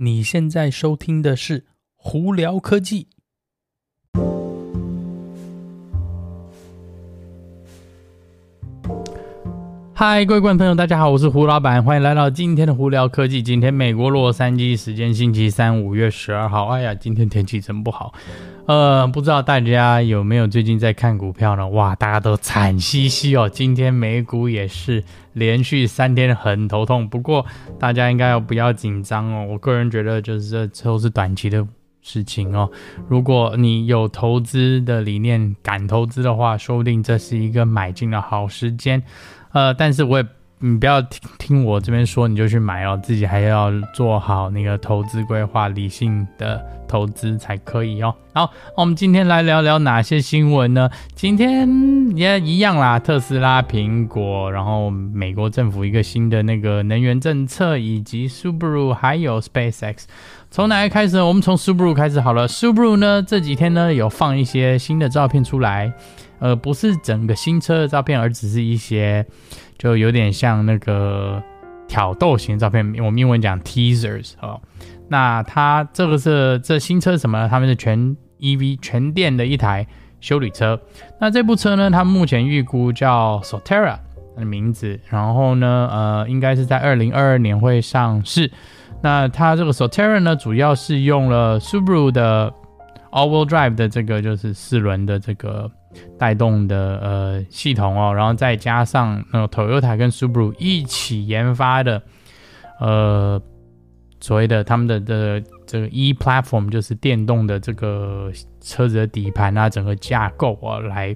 你现在收听的是《胡聊科技》。嗨，各位观众朋友，大家好，我是胡老板，欢迎来到今天的《胡聊科技》。今天美国洛杉矶时间星期三，五月十二号。哎呀，今天天气真不好。呃，不知道大家有没有最近在看股票呢？哇，大家都惨兮兮哦。今天美股也是连续三天很头痛。不过大家应该要不要紧张哦？我个人觉得就是这都是短期的事情哦。如果你有投资的理念，敢投资的话，说不定这是一个买进的好时间。呃，但是我也。你不要听听我这边说，你就去买哦，自己还要做好那个投资规划，理性的投资才可以哦。好，我们今天来聊聊哪些新闻呢？今天也一样啦，特斯拉、苹果，然后美国政府一个新的那个能源政策，以及 Subaru 还有 SpaceX。从哪里开始？我们从 Subaru 开始好了。Subaru 呢这几天呢有放一些新的照片出来，呃，不是整个新车的照片，而只是一些。就有点像那个挑逗型照片，我们英文讲 teasers 哦。那它这个是这新车什么？他们是全 EV 全电的一台修理车。那这部车呢，它目前预估叫 Sotera 的名字，然后呢，呃，应该是在二零二二年会上市。那它这个 Sotera 呢，主要是用了 Subaru 的 All-Wheel Drive 的这个就是四轮的这个。带动的呃系统哦，然后再加上那 Toyota 跟 Subaru 一起研发的呃所谓的他们的的这个 E Platform 就是电动的这个车子的底盘啊，整个架构啊来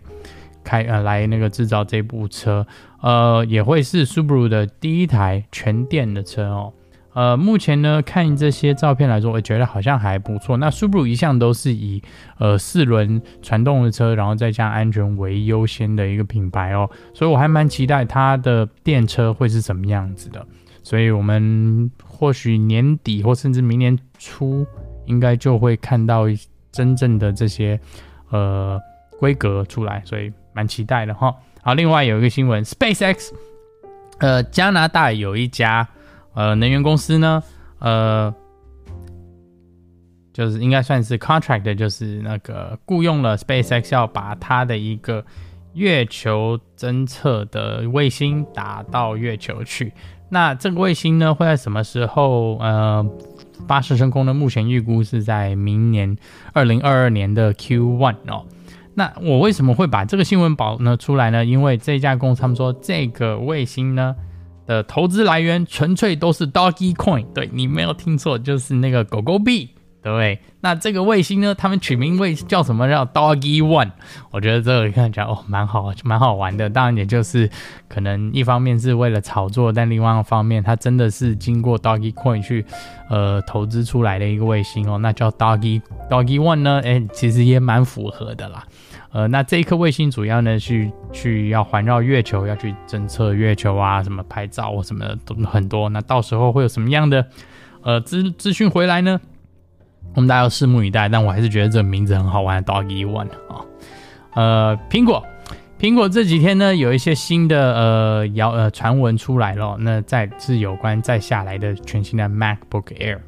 开呃来那个制造这部车，呃也会是 Subaru 的第一台全电的车哦。呃，目前呢，看这些照片来说，我觉得好像还不错。那 Subaru 一向都是以呃四轮传动的车，然后再加安全为优先的一个品牌哦，所以我还蛮期待它的电车会是什么样子的。所以我们或许年底或甚至明年初，应该就会看到真正的这些呃规格出来，所以蛮期待的哈。好，另外有一个新闻，SpaceX，呃，加拿大有一家。呃，能源公司呢，呃，就是应该算是 contract，就是那个雇佣了 SpaceX，要把它的一个月球侦测的卫星打到月球去。那这个卫星呢，会在什么时候呃发射升空呢？目前预估是在明年二零二二年的 Q one 哦。那我为什么会把这个新闻报呢出来呢？因为这家公司他们说这个卫星呢。的投资来源纯粹都是 Doggy Coin，对，你没有听错，就是那个狗狗币，对。那这个卫星呢，他们取名为叫什么？叫 Doggy One。我觉得这个看起来哦，蛮好，蛮好玩的。当然，也就是可能一方面是为了炒作，但另外一方面，它真的是经过 Doggy Coin 去呃投资出来的一个卫星哦。那叫 Doggy Doggy One 呢？哎，其实也蛮符合的啦。呃，那这一颗卫星主要呢是去要环绕月球，要去侦测月球啊，什么拍照或什么的都很多。那到时候会有什么样的呃资资讯回来呢？我们大家要拭目以待。但我还是觉得这个名字很好玩，Doggy One 啊。呃，苹果，苹果这几天呢有一些新的呃谣呃传闻出来了。那再是有关再下来的全新的 MacBook Air。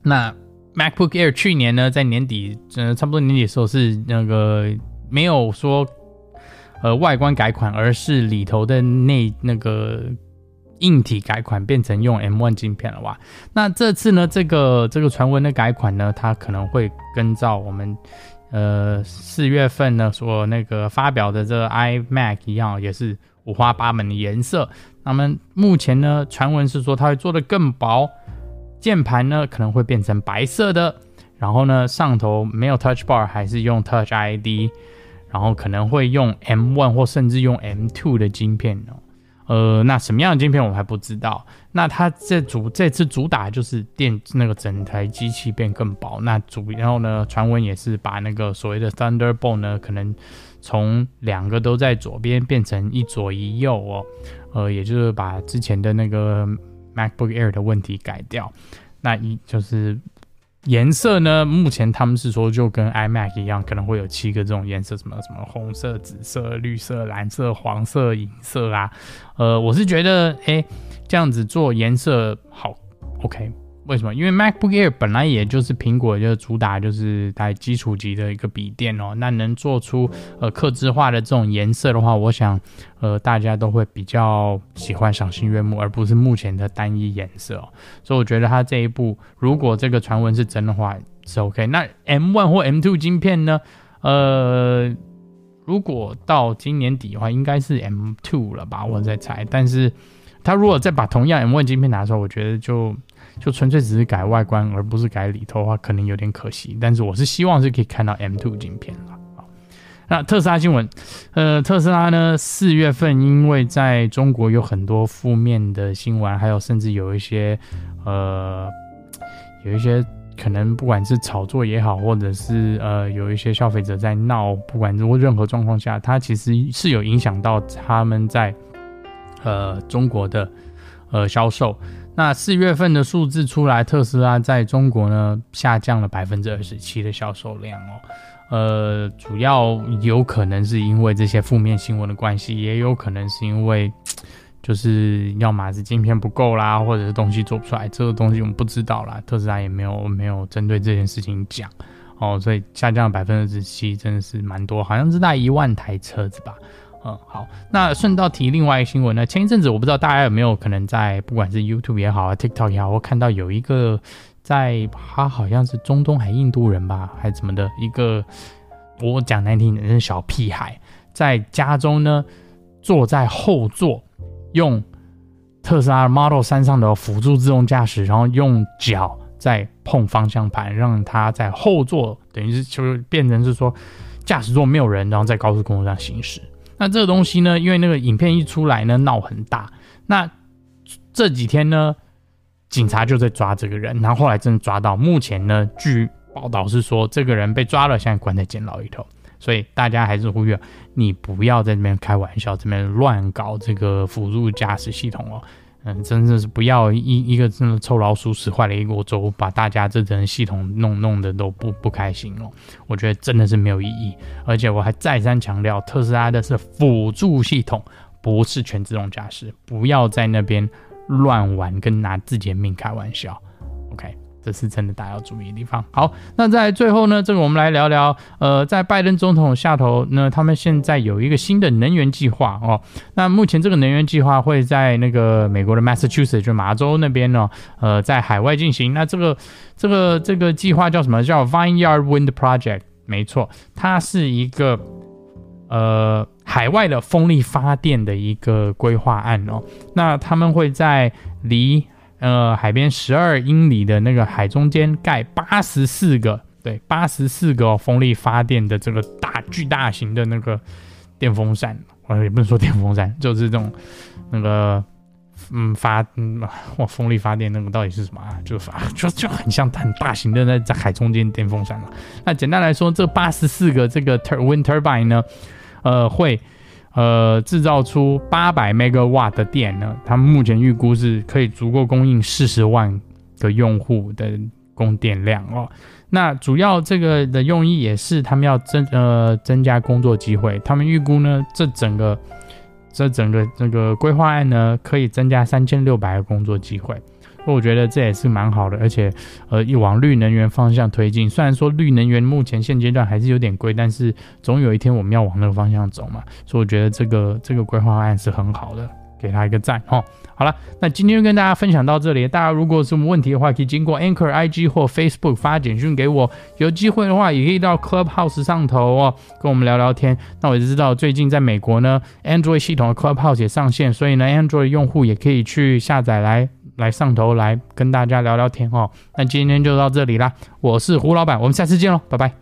那 MacBook Air 去年呢在年底，呃差不多年底的时候是那个。没有说，呃，外观改款，而是里头的内那个硬体改款，变成用 M1 晶片了哇。那这次呢，这个这个传闻的改款呢，它可能会跟照我们呃四月份呢所那个发表的这个 iMac 一样，也是五花八门的颜色。那么目前呢，传闻是说它会做得更薄，键盘呢可能会变成白色的，然后呢上头没有 Touch Bar，还是用 Touch ID。然后可能会用 M1 或甚至用 M2 的晶片哦，呃，那什么样的晶片我还不知道。那它这主这次主打就是电那个整台机器变更薄。那主然后呢，传闻也是把那个所谓的 Thunderbolt 呢，可能从两个都在左边变成一左一右哦，呃，也就是把之前的那个 MacBook Air 的问题改掉。那一就是。颜色呢？目前他们是说就跟 iMac 一样，可能会有七个这种颜色，什么什么红色、紫色、绿色、蓝色、黄色、银色啊。呃，我是觉得，哎，这样子做颜色好，OK，为什么？因为 MacBook Air 本来也就是苹果就是主打就是带基础级的一个笔电哦，那能做出呃刻制化的这种颜色的话，我想呃大家都会比较喜欢赏心悦目，而不是目前的单一颜色哦。所以我觉得它这一步，如果这个传闻是真的话，是 OK。那 M1 或 M2 晶片呢？呃，如果到今年底的话，应该是 M2 了吧？我在猜。但是他如果再把同样 M One 晶片拿出来，我觉得就。就纯粹只是改外观，而不是改里头的话，可能有点可惜。但是我是希望是可以看到 M2 晶片了。那特斯拉新闻，呃，特斯拉呢，四月份因为在中国有很多负面的新闻，还有甚至有一些，呃，有一些可能不管是炒作也好，或者是呃有一些消费者在闹，不管如果任何状况下，它其实是有影响到他们在呃中国的呃销售。那四月份的数字出来，特斯拉在中国呢下降了百分之二十七的销售量哦，呃，主要有可能是因为这些负面新闻的关系，也有可能是因为就是要么是晶片不够啦，或者是东西做不出来，这个东西我们不知道啦，特斯拉也没有没有针对这件事情讲哦，所以下降百分之二十七，真的是蛮多，好像是在一万台车子吧。嗯，好，那顺道提另外一个新闻呢。前一阵子我不知道大家有没有可能在不管是 YouTube 也好啊，TikTok 也好，我看到有一个在他好像是中东还印度人吧，还怎么的一个，我讲难听点是小屁孩，在家中呢坐在后座，用特斯拉 Model 3上的辅助自动驾驶，然后用脚在碰方向盘，让他在后座等于是就变成是说驾驶座没有人，然后在高速公路上行驶。那这个东西呢，因为那个影片一出来呢，闹很大。那这几天呢，警察就在抓这个人，然后后来真的抓到。目前呢，据报道是说，这个人被抓了，现在关在监牢里头。所以大家还是呼吁你不要在这边开玩笑，这边乱搞这个辅助驾驶系统哦。嗯，真的是不要一一个真的臭老鼠屎坏了一锅粥，把大家这整系统弄弄的都不不开心哦。我觉得真的是没有意义，而且我还再三强调，特斯拉的是辅助系统，不是全自动驾驶，不要在那边乱玩，跟拿自己的命开玩笑。OK。这是真的，大家要注意的地方。好，那在最后呢，这个我们来聊聊，呃，在拜登总统下头呢，他们现在有一个新的能源计划哦。那目前这个能源计划会在那个美国的 Massachusetts，就麻州那边呢，呃，在海外进行。那这个这个这个计划叫什么？叫 Vineyard Wind Project。没错，它是一个呃海外的风力发电的一个规划案哦。那他们会在离呃，海边十二英里的那个海中间盖八十四个，对，八十四个风力发电的这个大巨大型的那个电风扇，呃，也不能说电风扇，就是这种那个嗯发嗯哇风力发电那个到底是什么啊？就发 就就很像很大型的那在海中间电风扇了。那简单来说，这八十四个这个 tur wind turbine 呢，呃会。呃，制造出八百 megawatt 的电呢，他们目前预估是可以足够供应四十万个用户的供电量哦。那主要这个的用意也是他们要增呃增加工作机会，他们预估呢，这整个这整个这个规划案呢，可以增加三千六百个工作机会。我觉得这也是蛮好的，而且，呃，一往绿能源方向推进。虽然说绿能源目前现阶段还是有点贵，但是总有一天我们要往那个方向走嘛。所以我觉得这个这个规划案是很好的，给他一个赞哈。好了，那今天就跟大家分享到这里。大家如果有什么问题的话，可以经过 Anchor IG 或 Facebook 发简讯给我。有机会的话，也可以到 Clubhouse 上头哦，跟我们聊聊天。那我就知道最近在美国呢，Android 系统的 Clubhouse 也上线，所以呢，Android 用户也可以去下载来。来上头来跟大家聊聊天哦，那今天就到这里啦，我是胡老板，我们下次见喽，拜拜。